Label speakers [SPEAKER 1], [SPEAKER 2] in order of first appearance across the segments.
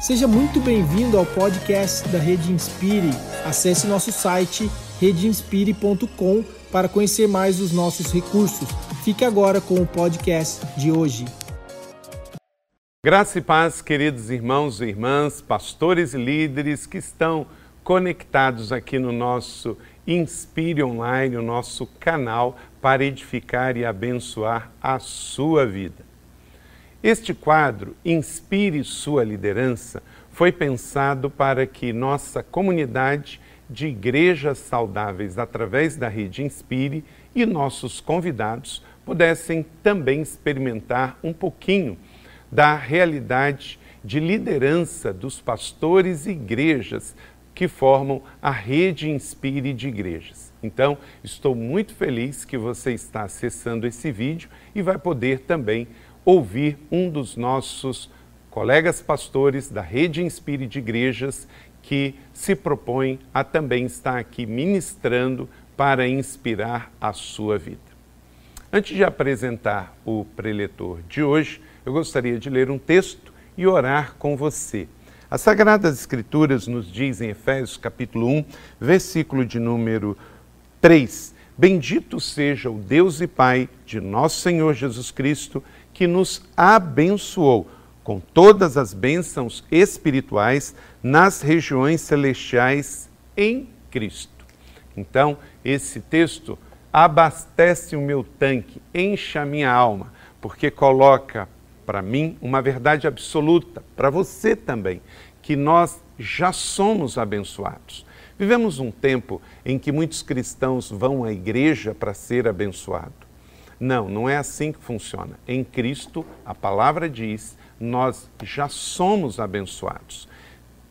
[SPEAKER 1] Seja muito bem-vindo ao podcast da Rede Inspire. Acesse nosso site redeinspire.com para conhecer mais os nossos recursos. Fique agora com o podcast de hoje.
[SPEAKER 2] Graça e paz, queridos irmãos e irmãs, pastores e líderes que estão conectados aqui no nosso Inspire Online, o nosso canal para edificar e abençoar a sua vida. Este quadro, Inspire Sua Liderança, foi pensado para que nossa comunidade de igrejas saudáveis, através da rede Inspire, e nossos convidados pudessem também experimentar um pouquinho da realidade de liderança dos pastores e igrejas que formam a rede Inspire de igrejas. Então, estou muito feliz que você está acessando esse vídeo e vai poder também ouvir um dos nossos colegas pastores da Rede Inspire de Igrejas que se propõe a também estar aqui ministrando para inspirar a sua vida. Antes de apresentar o preletor de hoje, eu gostaria de ler um texto e orar com você. As Sagradas Escrituras nos dizem em Efésios capítulo 1, versículo de número 3: Bendito seja o Deus e Pai de nosso Senhor Jesus Cristo, que nos abençoou com todas as bênçãos espirituais nas regiões celestiais em Cristo. Então, esse texto abastece o meu tanque, enche a minha alma, porque coloca para mim uma verdade absoluta, para você também, que nós já somos abençoados. Vivemos um tempo em que muitos cristãos vão à igreja para ser abençoado. Não, não é assim que funciona. Em Cristo, a palavra diz, nós já somos abençoados.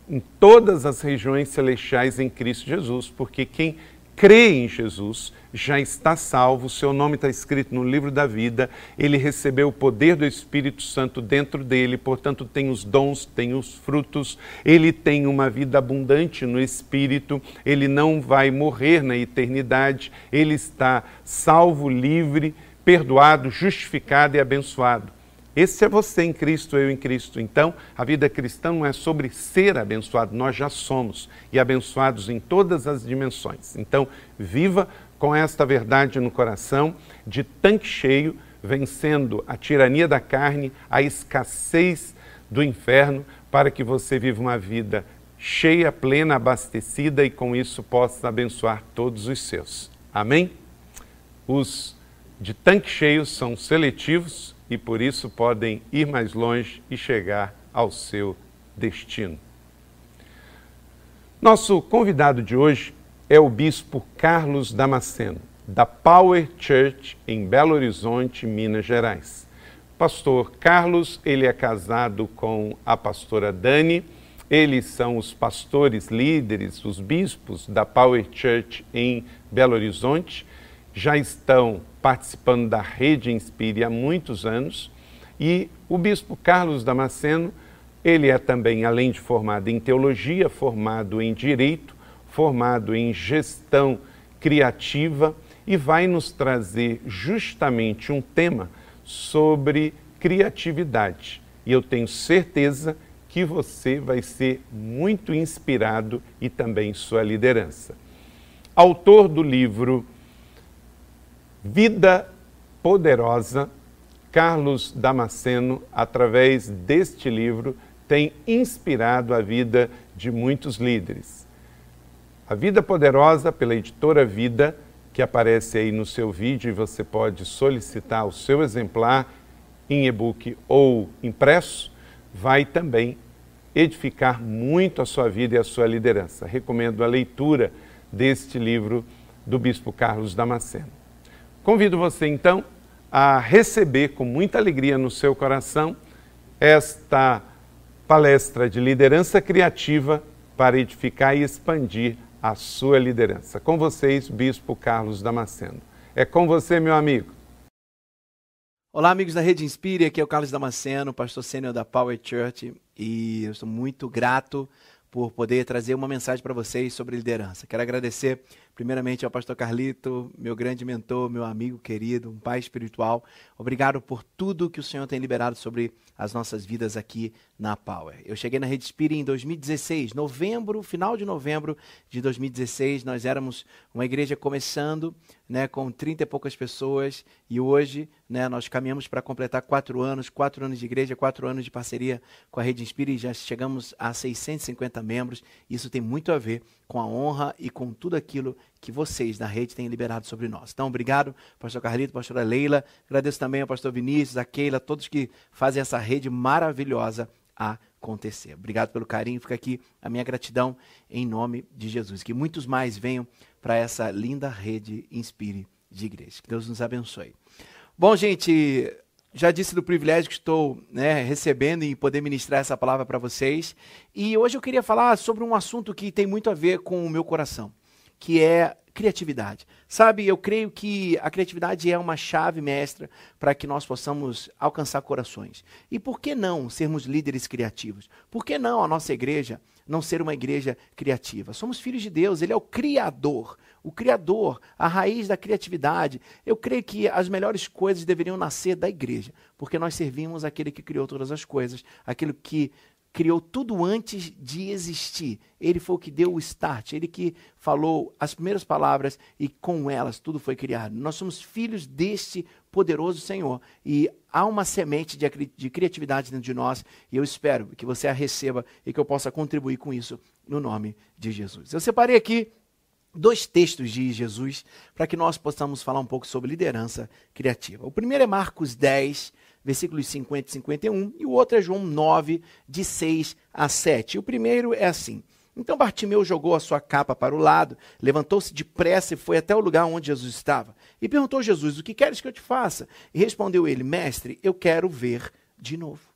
[SPEAKER 2] Em todas as regiões celestiais em Cristo Jesus, porque quem crê em Jesus já está salvo, seu nome está escrito no livro da vida, ele recebeu o poder do Espírito Santo dentro dele, portanto, tem os dons, tem os frutos, ele tem uma vida abundante no Espírito, ele não vai morrer na eternidade, ele está salvo, livre perdoado, justificado e abençoado. Esse é você em Cristo, eu em Cristo. Então, a vida cristã não é sobre ser abençoado, nós já somos e abençoados em todas as dimensões. Então, viva com esta verdade no coração, de tanque cheio, vencendo a tirania da carne, a escassez do inferno, para que você viva uma vida cheia, plena, abastecida e com isso possa abençoar todos os seus. Amém? Os de tanque cheio são seletivos e por isso podem ir mais longe e chegar ao seu destino. Nosso convidado de hoje é o bispo Carlos Damasceno, da Power Church em Belo Horizonte, Minas Gerais. Pastor Carlos, ele é casado com a pastora Dani. Eles são os pastores líderes, os bispos da Power Church em Belo Horizonte. Já estão participando da Rede Inspire há muitos anos. E o bispo Carlos Damasceno, ele é também, além de formado em teologia, formado em direito, formado em gestão criativa e vai nos trazer justamente um tema sobre criatividade. E eu tenho certeza que você vai ser muito inspirado e também sua liderança. Autor do livro Vida Poderosa, Carlos Damasceno, através deste livro, tem inspirado a vida de muitos líderes. A Vida Poderosa, pela editora Vida, que aparece aí no seu vídeo e você pode solicitar o seu exemplar em e-book ou impresso, vai também edificar muito a sua vida e a sua liderança. Recomendo a leitura deste livro do Bispo Carlos Damasceno. Convido você então a receber com muita alegria no seu coração esta palestra de liderança criativa para edificar e expandir a sua liderança. Com vocês, Bispo Carlos Damasceno. É com você, meu amigo.
[SPEAKER 3] Olá, amigos da Rede Inspire, aqui é o Carlos Damasceno, pastor sênior da Power Church, e eu estou muito grato por poder trazer uma mensagem para vocês sobre liderança. Quero agradecer primeiramente ao pastor Carlito, meu grande mentor, meu amigo querido, um pai espiritual. Obrigado por tudo que o Senhor tem liberado sobre as nossas vidas aqui na Power. Eu cheguei na Rede Spirit em 2016, novembro, final de novembro de 2016. Nós éramos uma igreja começando, né, com 30 e poucas pessoas, e hoje né, nós caminhamos para completar quatro anos, quatro anos de igreja, quatro anos de parceria com a Rede Spirit, já chegamos a 650 membros. Isso tem muito a ver com a honra e com tudo aquilo que vocês da rede têm liberado sobre nós. Então, obrigado, pastor Carlito, pastora Leila. Agradeço também ao pastor Vinícius, a Keila, todos que fazem essa rede maravilhosa acontecer. Obrigado pelo carinho. Fica aqui a minha gratidão em nome de Jesus. Que muitos mais venham para essa linda rede Inspire de igreja. Que Deus nos abençoe. Bom, gente, já disse do privilégio que estou né, recebendo e poder ministrar essa palavra para vocês. E hoje eu queria falar sobre um assunto que tem muito a ver com o meu coração, que é criatividade. Sabe, eu creio que a criatividade é uma chave mestra para que nós possamos alcançar corações. E por que não sermos líderes criativos? Por que não a nossa igreja não ser uma igreja criativa? Somos filhos de Deus, Ele é o Criador. O Criador, a raiz da criatividade. Eu creio que as melhores coisas deveriam nascer da igreja, porque nós servimos aquele que criou todas as coisas, aquele que criou tudo antes de existir. Ele foi o que deu o start, ele que falou as primeiras palavras e com elas tudo foi criado. Nós somos filhos deste poderoso Senhor e há uma semente de, de criatividade dentro de nós e eu espero que você a receba e que eu possa contribuir com isso no nome de Jesus. Eu separei aqui dois textos de Jesus para que nós possamos falar um pouco sobre liderança criativa. O primeiro é Marcos 10, versículos 50 e 51, e o outro é João 9, de 6 a 7. o primeiro é assim: Então Bartimeu jogou a sua capa para o lado, levantou-se depressa e foi até o lugar onde Jesus estava. E perguntou a Jesus: O que queres que eu te faça? E respondeu ele: Mestre, eu quero ver de novo.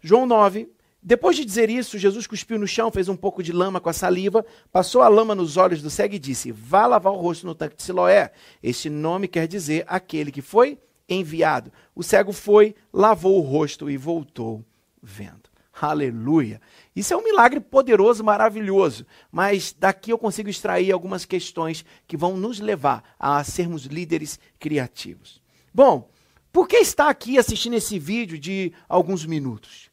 [SPEAKER 3] João 9, depois de dizer isso, Jesus cuspiu no chão, fez um pouco de lama com a saliva, passou a lama nos olhos do cego e disse: Vá lavar o rosto no tanque de Siloé. Este nome quer dizer aquele que foi enviado. O cego foi, lavou o rosto e voltou vendo. Aleluia. Isso é um milagre poderoso, maravilhoso. Mas daqui eu consigo extrair algumas questões que vão nos levar a sermos líderes criativos. Bom, por que estar aqui assistindo esse vídeo de alguns minutos?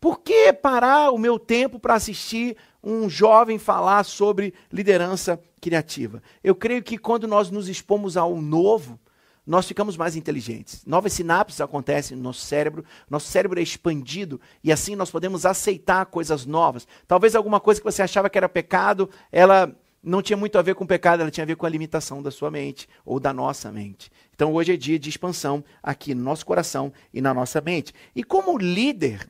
[SPEAKER 3] Por que parar o meu tempo para assistir um jovem falar sobre liderança criativa? Eu creio que quando nós nos expomos ao novo, nós ficamos mais inteligentes. Novas sinapses acontecem no nosso cérebro, nosso cérebro é expandido e assim nós podemos aceitar coisas novas. Talvez alguma coisa que você achava que era pecado, ela não tinha muito a ver com pecado, ela tinha a ver com a limitação da sua mente ou da nossa mente. Então hoje é dia de expansão aqui no nosso coração e na nossa mente. E como líder,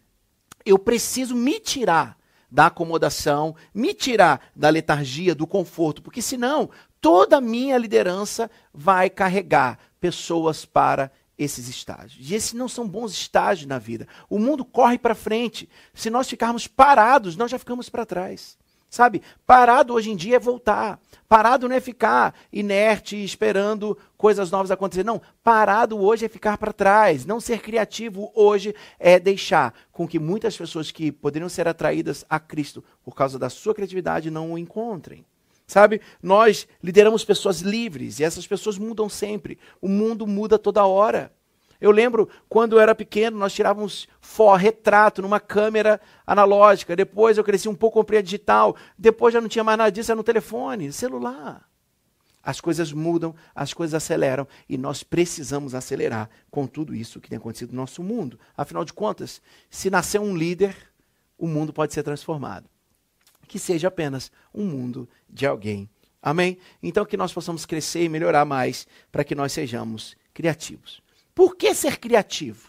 [SPEAKER 3] eu preciso me tirar da acomodação, me tirar da letargia, do conforto, porque senão toda a minha liderança vai carregar pessoas para esses estágios. E esses não são bons estágios na vida. O mundo corre para frente. Se nós ficarmos parados, nós já ficamos para trás. Sabe? Parado hoje em dia é voltar. Parado não é ficar inerte esperando coisas novas acontecer. Não, parado hoje é ficar para trás. Não ser criativo hoje é deixar com que muitas pessoas que poderiam ser atraídas a Cristo por causa da sua criatividade não o encontrem. Sabe? Nós lideramos pessoas livres e essas pessoas mudam sempre. O mundo muda toda hora. Eu lembro quando eu era pequeno, nós tirávamos fó, retrato numa câmera analógica. Depois eu cresci um pouco com digital. Depois já não tinha mais nada disso, era no telefone, celular. As coisas mudam, as coisas aceleram e nós precisamos acelerar com tudo isso que tem acontecido no nosso mundo. Afinal de contas, se nascer um líder, o mundo pode ser transformado que seja apenas um mundo de alguém. Amém? Então que nós possamos crescer e melhorar mais para que nós sejamos criativos. Por que ser criativo?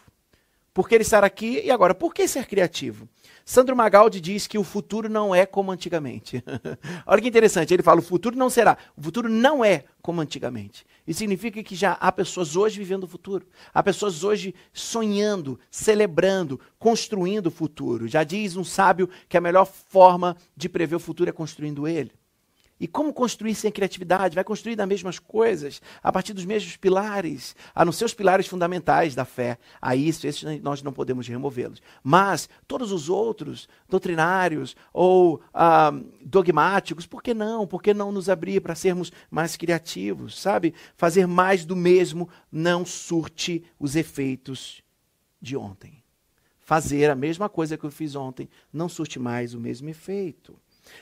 [SPEAKER 3] Por que ele estar aqui e agora, por que ser criativo? Sandro Magaldi diz que o futuro não é como antigamente. Olha que interessante, ele fala: o futuro não será, o futuro não é como antigamente. Isso significa que já há pessoas hoje vivendo o futuro, há pessoas hoje sonhando, celebrando, construindo o futuro. Já diz um sábio que a melhor forma de prever o futuro é construindo ele. E como construir sem criatividade? Vai construir das mesmas coisas, a partir dos mesmos pilares, a nos seus pilares fundamentais da fé. A isso, esses nós não podemos removê-los. Mas todos os outros, doutrinários ou ah, dogmáticos, por que não? Por que não nos abrir para sermos mais criativos? Sabe? Fazer mais do mesmo não surte os efeitos de ontem. Fazer a mesma coisa que eu fiz ontem não surte mais o mesmo efeito.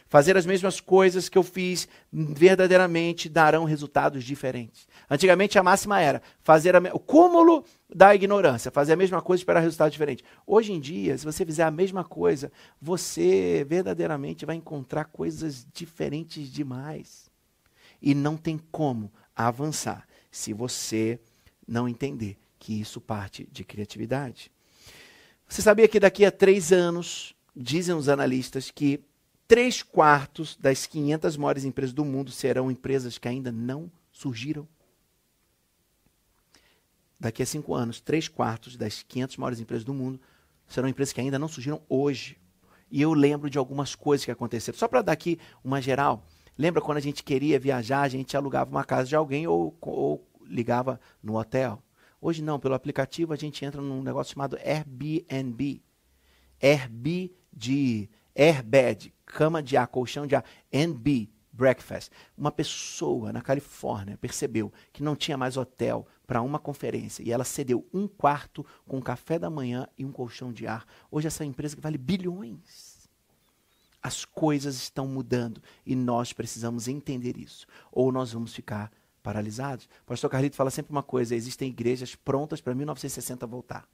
[SPEAKER 3] Fazer as mesmas coisas que eu fiz verdadeiramente darão resultados diferentes. Antigamente a máxima era fazer a, o cúmulo da ignorância, fazer a mesma coisa e esperar resultados diferentes. Hoje em dia, se você fizer a mesma coisa, você verdadeiramente vai encontrar coisas diferentes demais. E não tem como avançar se você não entender que isso parte de criatividade. Você sabia que daqui a três anos, dizem os analistas, que Três quartos das 500 maiores empresas do mundo serão empresas que ainda não surgiram. Daqui a cinco anos, três quartos das 500 maiores empresas do mundo serão empresas que ainda não surgiram hoje. E eu lembro de algumas coisas que aconteceram. Só para dar aqui uma geral. Lembra quando a gente queria viajar, a gente alugava uma casa de alguém ou, ou ligava no hotel? Hoje não, pelo aplicativo a gente entra num negócio chamado Airbnb. Airbnb airbed, cama de ar, colchão de ar, NB, breakfast. Uma pessoa na Califórnia percebeu que não tinha mais hotel para uma conferência e ela cedeu um quarto com café da manhã e um colchão de ar. Hoje essa empresa que vale bilhões. As coisas estão mudando e nós precisamos entender isso, ou nós vamos ficar paralisados. O pastor Carlito fala sempre uma coisa: existem igrejas prontas para 1960 voltar.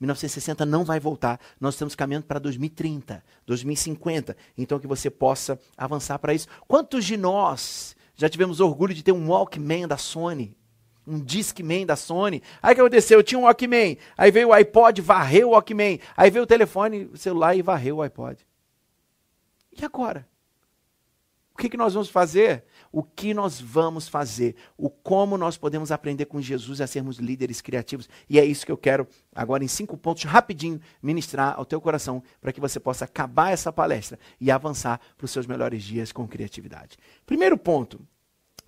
[SPEAKER 3] 1960 não vai voltar. Nós estamos caminhando para 2030, 2050. Então que você possa avançar para isso. Quantos de nós já tivemos orgulho de ter um Walkman da Sony? Um Discman da Sony. Aí o que aconteceu? Eu tinha um Walkman. Aí veio o iPod, varreu o Walkman. Aí veio o telefone, o celular e varreu o iPod. E agora? O que, que nós vamos fazer? O que nós vamos fazer, o como nós podemos aprender com Jesus a sermos líderes criativos. E é isso que eu quero agora em cinco pontos rapidinho ministrar ao teu coração para que você possa acabar essa palestra e avançar para os seus melhores dias com criatividade. Primeiro ponto,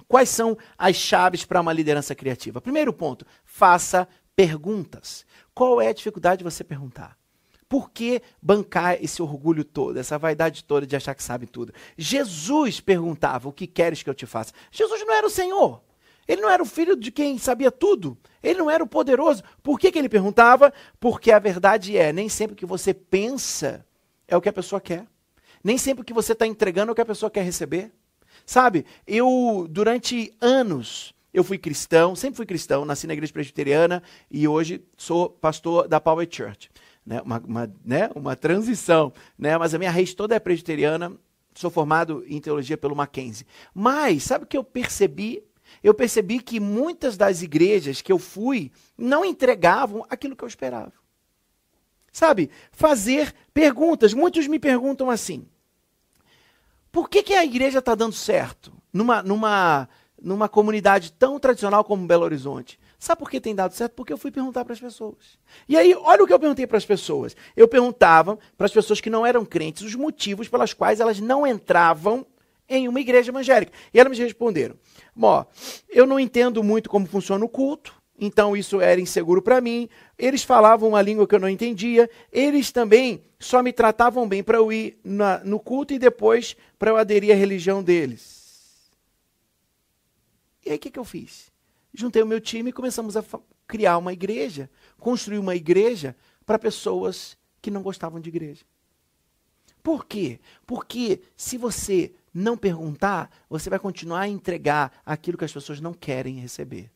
[SPEAKER 3] quais são as chaves para uma liderança criativa? Primeiro ponto, faça perguntas. Qual é a dificuldade de você perguntar? Por que bancar esse orgulho todo, essa vaidade toda de achar que sabe tudo? Jesus perguntava: O que queres que eu te faça? Jesus não era o Senhor. Ele não era o filho de quem sabia tudo. Ele não era o poderoso. Por que, que ele perguntava? Porque a verdade é: nem sempre que você pensa é o que a pessoa quer. Nem sempre que você está entregando é o que a pessoa quer receber. Sabe, eu, durante anos, eu fui cristão, sempre fui cristão, nasci na igreja presbiteriana e hoje sou pastor da Power Church né, uma, uma, né, uma transição, né, mas a minha raiz toda é presbiteriana, sou formado em teologia pelo Mackenzie. Mas, sabe o que eu percebi? Eu percebi que muitas das igrejas que eu fui não entregavam aquilo que eu esperava. Sabe, fazer perguntas. Muitos me perguntam assim: por que, que a igreja está dando certo numa, numa, numa comunidade tão tradicional como Belo Horizonte? Sabe por que tem dado certo? Porque eu fui perguntar para as pessoas. E aí, olha o que eu perguntei para as pessoas. Eu perguntava para as pessoas que não eram crentes os motivos pelas quais elas não entravam em uma igreja evangélica. E elas me responderam: Ó, eu não entendo muito como funciona o culto, então isso era inseguro para mim. Eles falavam uma língua que eu não entendia. Eles também só me tratavam bem para eu ir na, no culto e depois para eu aderir à religião deles. E aí o que, que eu fiz? Juntei o meu time e começamos a criar uma igreja, construir uma igreja para pessoas que não gostavam de igreja. Por quê? Porque se você não perguntar, você vai continuar a entregar aquilo que as pessoas não querem receber.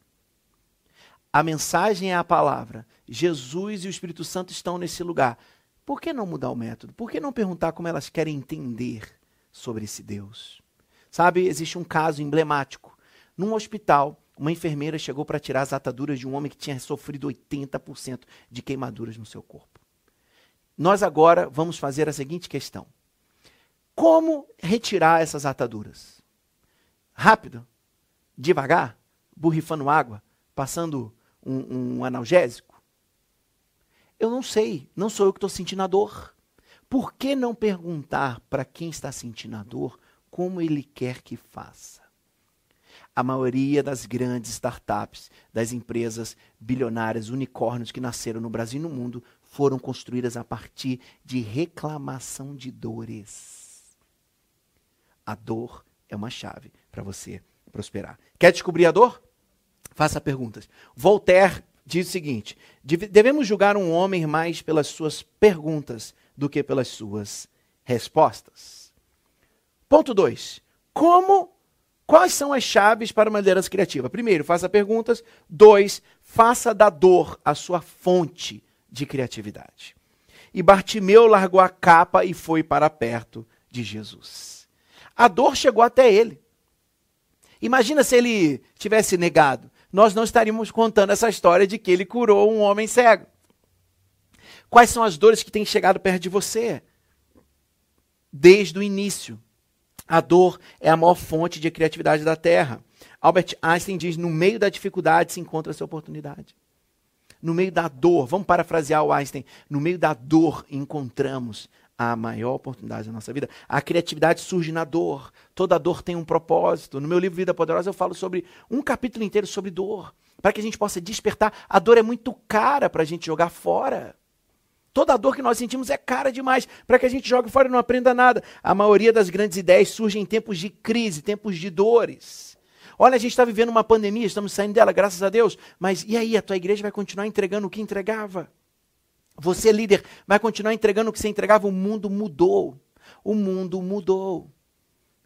[SPEAKER 3] A mensagem é a palavra. Jesus e o Espírito Santo estão nesse lugar. Por que não mudar o método? Por que não perguntar como elas querem entender sobre esse Deus? Sabe, existe um caso emblemático. Num hospital, uma enfermeira chegou para tirar as ataduras de um homem que tinha sofrido 80% de queimaduras no seu corpo. Nós agora vamos fazer a seguinte questão: Como retirar essas ataduras? Rápido? Devagar? Borrifando água? Passando um, um analgésico? Eu não sei, não sou eu que estou sentindo a dor. Por que não perguntar para quem está sentindo a dor como ele quer que faça. A maioria das grandes startups, das empresas bilionárias, unicórnios que nasceram no Brasil e no mundo, foram construídas a partir de reclamação de dores. A dor é uma chave para você prosperar. Quer descobrir a dor? Faça perguntas. Voltaire diz o seguinte: devemos julgar um homem mais pelas suas perguntas do que pelas suas respostas. Ponto 2. Como Quais são as chaves para uma liderança criativa? Primeiro, faça perguntas. Dois, faça da dor a sua fonte de criatividade. E Bartimeu largou a capa e foi para perto de Jesus. A dor chegou até ele. Imagina se ele tivesse negado. Nós não estaríamos contando essa história de que ele curou um homem cego. Quais são as dores que têm chegado perto de você? Desde o início. A dor é a maior fonte de criatividade da Terra. Albert Einstein diz: no meio da dificuldade se encontra essa oportunidade. No meio da dor, vamos parafrasear o Einstein, no meio da dor encontramos a maior oportunidade da nossa vida. A criatividade surge na dor. Toda dor tem um propósito. No meu livro Vida Poderosa eu falo sobre um capítulo inteiro sobre dor, para que a gente possa despertar. A dor é muito cara para a gente jogar fora. Toda dor que nós sentimos é cara demais para que a gente jogue fora e não aprenda nada. A maioria das grandes ideias surge em tempos de crise, tempos de dores. Olha, a gente está vivendo uma pandemia, estamos saindo dela, graças a Deus. Mas e aí, a tua igreja vai continuar entregando o que entregava? Você, líder, vai continuar entregando o que você entregava? O mundo mudou. O mundo mudou.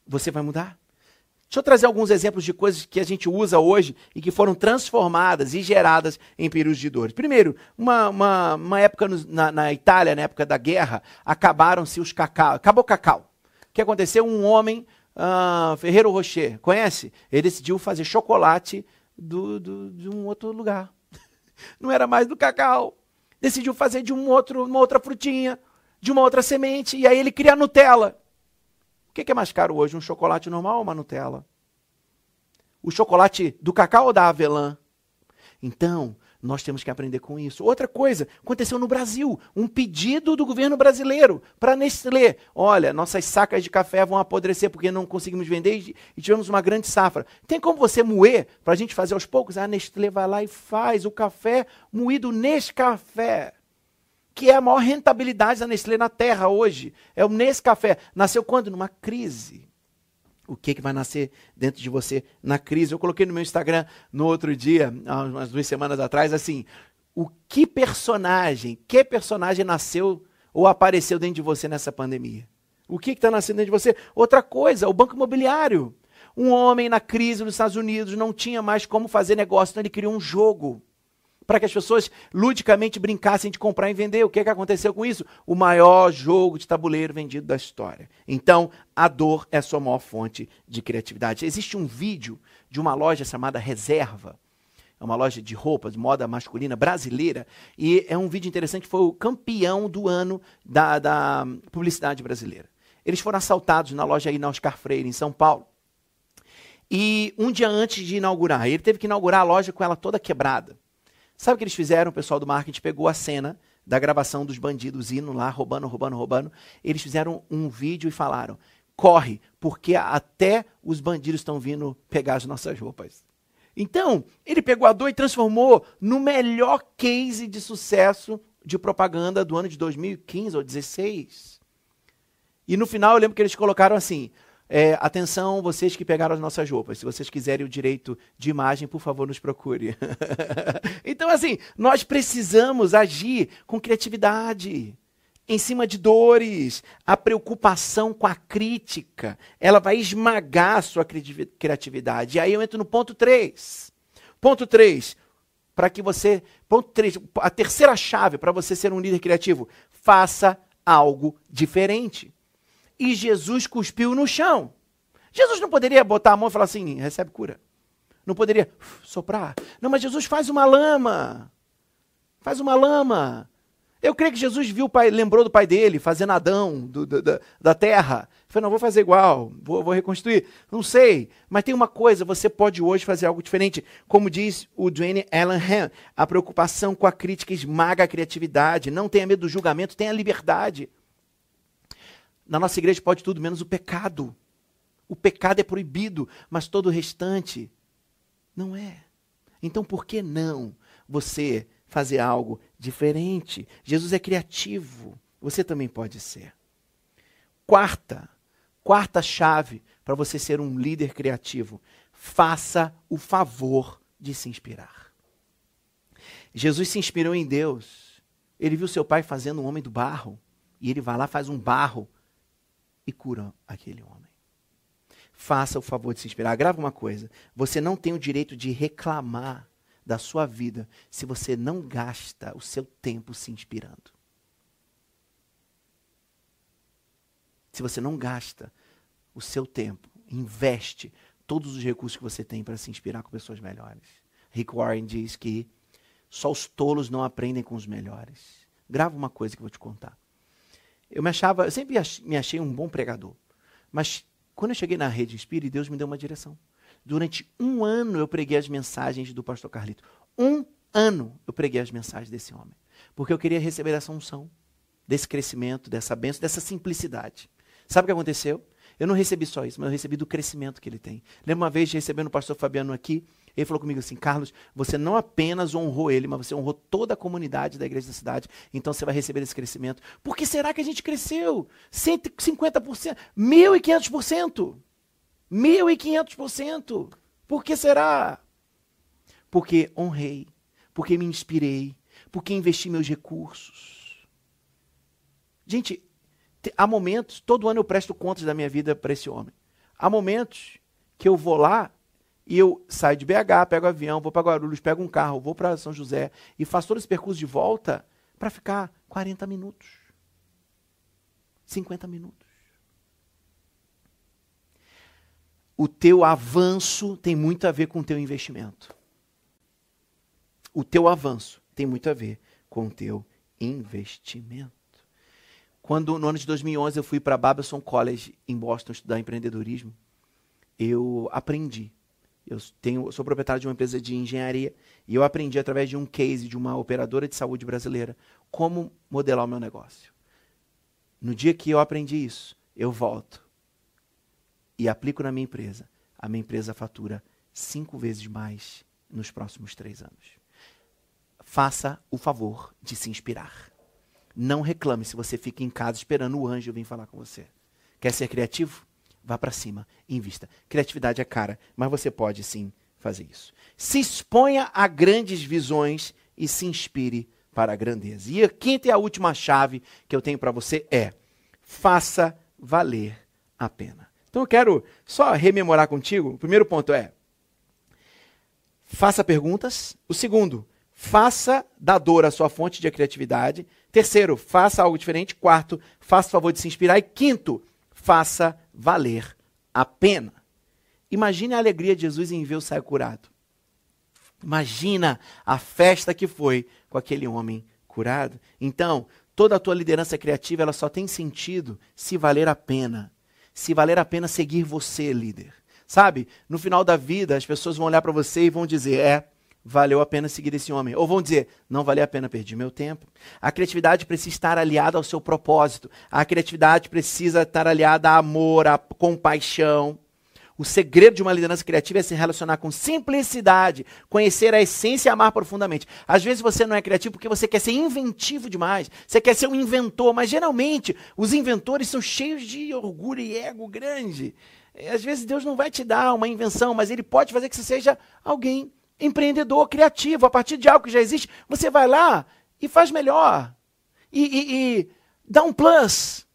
[SPEAKER 3] Você vai mudar? Deixa eu trazer alguns exemplos de coisas que a gente usa hoje e que foram transformadas e geradas em períodos de dores. Primeiro, uma, uma, uma época no, na, na, Itália, na época da guerra, acabaram-se os cacau. Acabou o cacau. O que aconteceu? Um homem, uh, Ferreiro Rocher, conhece? Ele decidiu fazer chocolate do, do, de um outro lugar. Não era mais do cacau. Decidiu fazer de um outro, uma outra frutinha, de uma outra semente, e aí ele cria Nutella. O que é mais caro hoje, um chocolate normal ou uma Nutella? O chocolate do cacau ou da avelã? Então, nós temos que aprender com isso. Outra coisa, aconteceu no Brasil, um pedido do governo brasileiro para Nestlé. Olha, nossas sacas de café vão apodrecer porque não conseguimos vender e tivemos uma grande safra. Tem como você moer para a gente fazer aos poucos? A Nestlé vai lá e faz o café moído nesse café que é a maior rentabilidade da Nestlé na Terra hoje. É o Nescafé. Nasceu quando? Numa crise. O que, que vai nascer dentro de você na crise? Eu coloquei no meu Instagram no outro dia, umas duas semanas atrás, assim, o que personagem, que personagem nasceu ou apareceu dentro de você nessa pandemia? O que está nascendo dentro de você? Outra coisa, o banco imobiliário. Um homem na crise nos Estados Unidos não tinha mais como fazer negócio, então ele criou um jogo para que as pessoas ludicamente brincassem de comprar e vender. O que, é que aconteceu com isso? O maior jogo de tabuleiro vendido da história. Então, a dor é a sua maior fonte de criatividade. Existe um vídeo de uma loja chamada Reserva. É uma loja de roupa, de moda masculina brasileira. E é um vídeo interessante, foi o campeão do ano da, da publicidade brasileira. Eles foram assaltados na loja aí na Oscar Freire, em São Paulo. E um dia antes de inaugurar, ele teve que inaugurar a loja com ela toda quebrada. Sabe o que eles fizeram? O pessoal do marketing pegou a cena da gravação dos bandidos indo lá, roubando, roubando, roubando. Eles fizeram um vídeo e falaram: corre, porque até os bandidos estão vindo pegar as nossas roupas. Então, ele pegou a dor e transformou no melhor case de sucesso de propaganda do ano de 2015 ou 2016. E no final eu lembro que eles colocaram assim: é, atenção, vocês que pegaram as nossas roupas. Se vocês quiserem o direito de imagem, por favor, nos procure. então, assim, nós precisamos agir com criatividade. Em cima de dores, a preocupação com a crítica, ela vai esmagar a sua criatividade. E aí eu entro no ponto 3. Ponto 3, para que você. Ponto 3, a terceira chave para você ser um líder criativo: faça algo diferente e Jesus cuspiu no chão. Jesus não poderia botar a mão e falar assim: recebe cura. Não poderia soprar. Não, mas Jesus faz uma lama. Faz uma lama. Eu creio que Jesus viu pai, lembrou do pai dele, fazendo Adão do, do, da, da terra. Falei, não, vou fazer igual, vou, vou, reconstruir. Não sei, mas tem uma coisa, você pode hoje fazer algo diferente. Como diz o Dwayne Allen Ham, a preocupação com a crítica esmaga a criatividade. Não tenha medo do julgamento, tenha liberdade. Na nossa igreja pode tudo menos o pecado. o pecado é proibido, mas todo o restante não é. Então por que não você fazer algo diferente? Jesus é criativo, você também pode ser. Quarta, quarta chave para você ser um líder criativo: faça o favor de se inspirar. Jesus se inspirou em Deus. Ele viu seu pai fazendo um homem do barro. E ele vai lá, faz um barro e cura aquele homem. Faça o favor de se inspirar. Grava uma coisa: você não tem o direito de reclamar da sua vida se você não gasta o seu tempo se inspirando. Se você não gasta o seu tempo, investe todos os recursos que você tem para se inspirar com pessoas melhores. Rick Warren diz que só os tolos não aprendem com os melhores. Grava uma coisa que eu vou te contar. Eu me achava, eu sempre me achei um bom pregador. Mas quando eu cheguei na rede Espírito, Deus me deu uma direção. Durante um ano eu preguei as mensagens do pastor Carlito. Um ano eu preguei as mensagens desse homem. Porque eu queria receber essa unção, desse crescimento, dessa bênção, dessa simplicidade. Sabe o que aconteceu? Eu não recebi só isso, mas eu recebi do crescimento que ele tem. Lembro uma vez recebendo o pastor Fabiano aqui, ele falou comigo assim: Carlos, você não apenas honrou ele, mas você honrou toda a comunidade da igreja da cidade, então você vai receber esse crescimento. Por que será que a gente cresceu? 150%, 1.500%. 1.500%. Por que será? Porque honrei, porque me inspirei, porque investi meus recursos. Gente, há momentos, todo ano eu presto contas da minha vida para esse homem. Há momentos que eu vou lá e eu saio de BH, pego avião, vou para Guarulhos, pego um carro, vou para São José e faço todo esse percurso de volta para ficar 40 minutos. 50 minutos. O teu avanço tem muito a ver com o teu investimento. O teu avanço tem muito a ver com o teu investimento. Quando, no ano de 2011, eu fui para Babson College, em Boston, estudar empreendedorismo, eu aprendi. Eu tenho, sou proprietário de uma empresa de engenharia e eu aprendi através de um case de uma operadora de saúde brasileira como modelar o meu negócio. No dia que eu aprendi isso, eu volto e aplico na minha empresa. A minha empresa fatura cinco vezes mais nos próximos três anos. Faça o favor de se inspirar. Não reclame se você fica em casa esperando o anjo vir falar com você. Quer ser criativo? Vá para cima, invista. Criatividade é cara, mas você pode sim fazer isso. Se exponha a grandes visões e se inspire para a grandeza. E a quinta e a última chave que eu tenho para você é: faça valer a pena. Então eu quero só rememorar contigo. O primeiro ponto é: faça perguntas. O segundo, faça da dor a sua fonte de criatividade. Terceiro, faça algo diferente. Quarto, faça o favor de se inspirar. E quinto, faça valer a pena. Imagine a alegria de Jesus em ver o cego curado. Imagina a festa que foi com aquele homem curado. Então, toda a tua liderança criativa ela só tem sentido se valer a pena. Se valer a pena seguir você, líder. Sabe? No final da vida, as pessoas vão olhar para você e vão dizer: "É, valeu a pena seguir esse homem. Ou vão dizer, não valeu a pena, perdi meu tempo. A criatividade precisa estar aliada ao seu propósito. A criatividade precisa estar aliada a amor, a compaixão. O segredo de uma liderança criativa é se relacionar com simplicidade, conhecer a essência e amar profundamente. Às vezes você não é criativo porque você quer ser inventivo demais, você quer ser um inventor, mas geralmente os inventores são cheios de orgulho e ego grande. Às vezes Deus não vai te dar uma invenção, mas Ele pode fazer que você seja alguém empreendedor, criativo, a partir de algo que já existe, você vai lá e faz melhor. E, e, e dá um plus.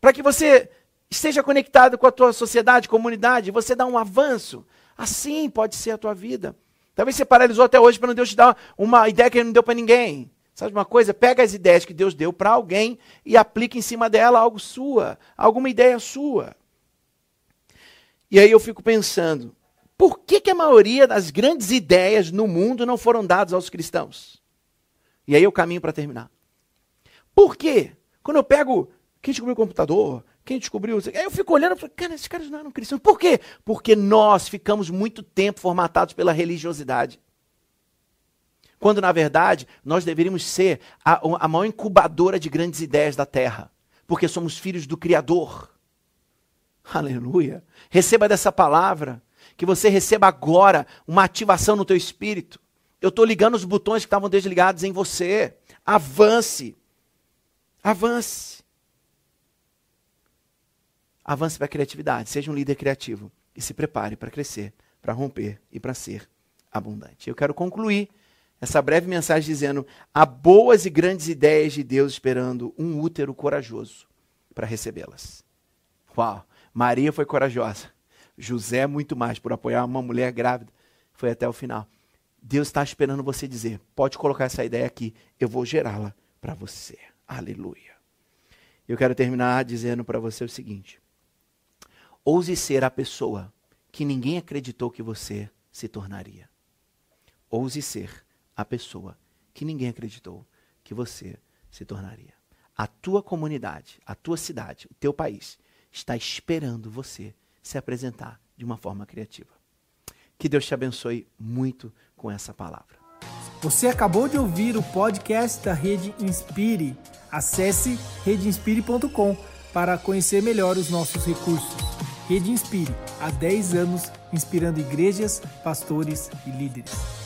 [SPEAKER 3] Para que você esteja conectado com a tua sociedade, comunidade, você dá um avanço. Assim pode ser a tua vida. Talvez você paralisou até hoje para não Deus te dar uma ideia que ele não deu para ninguém. Sabe uma coisa? Pega as ideias que Deus deu para alguém e aplica em cima dela algo sua, alguma ideia sua. E aí eu fico pensando, por que, que a maioria das grandes ideias no mundo não foram dadas aos cristãos? E aí eu caminho para terminar. Por quê? Quando eu pego quem descobriu o computador, quem descobriu. Aí eu fico olhando e falo, cara, esses caras não eram cristãos. Por quê? Porque nós ficamos muito tempo formatados pela religiosidade. Quando, na verdade, nós deveríamos ser a, a maior incubadora de grandes ideias da terra. Porque somos filhos do Criador. Aleluia. Receba dessa palavra. Que você receba agora uma ativação no teu espírito. Eu estou ligando os botões que estavam desligados em você. Avance. Avance. Avance para a criatividade. Seja um líder criativo. E se prepare para crescer, para romper e para ser abundante. Eu quero concluir essa breve mensagem dizendo: há boas e grandes ideias de Deus esperando um útero corajoso para recebê-las. Uau! Maria foi corajosa. José, muito mais, por apoiar uma mulher grávida, foi até o final. Deus está esperando você dizer: pode colocar essa ideia aqui, eu vou gerá-la para você. Aleluia. Eu quero terminar dizendo para você o seguinte: ouse ser a pessoa que ninguém acreditou que você se tornaria. Ouse ser a pessoa que ninguém acreditou que você se tornaria. A tua comunidade, a tua cidade, o teu país está esperando você se apresentar de uma forma criativa. Que Deus te abençoe muito com essa palavra.
[SPEAKER 1] Você acabou de ouvir o podcast da Rede Inspire. Acesse redeinspire.com para conhecer melhor os nossos recursos. Rede Inspire, há 10 anos inspirando igrejas, pastores e líderes.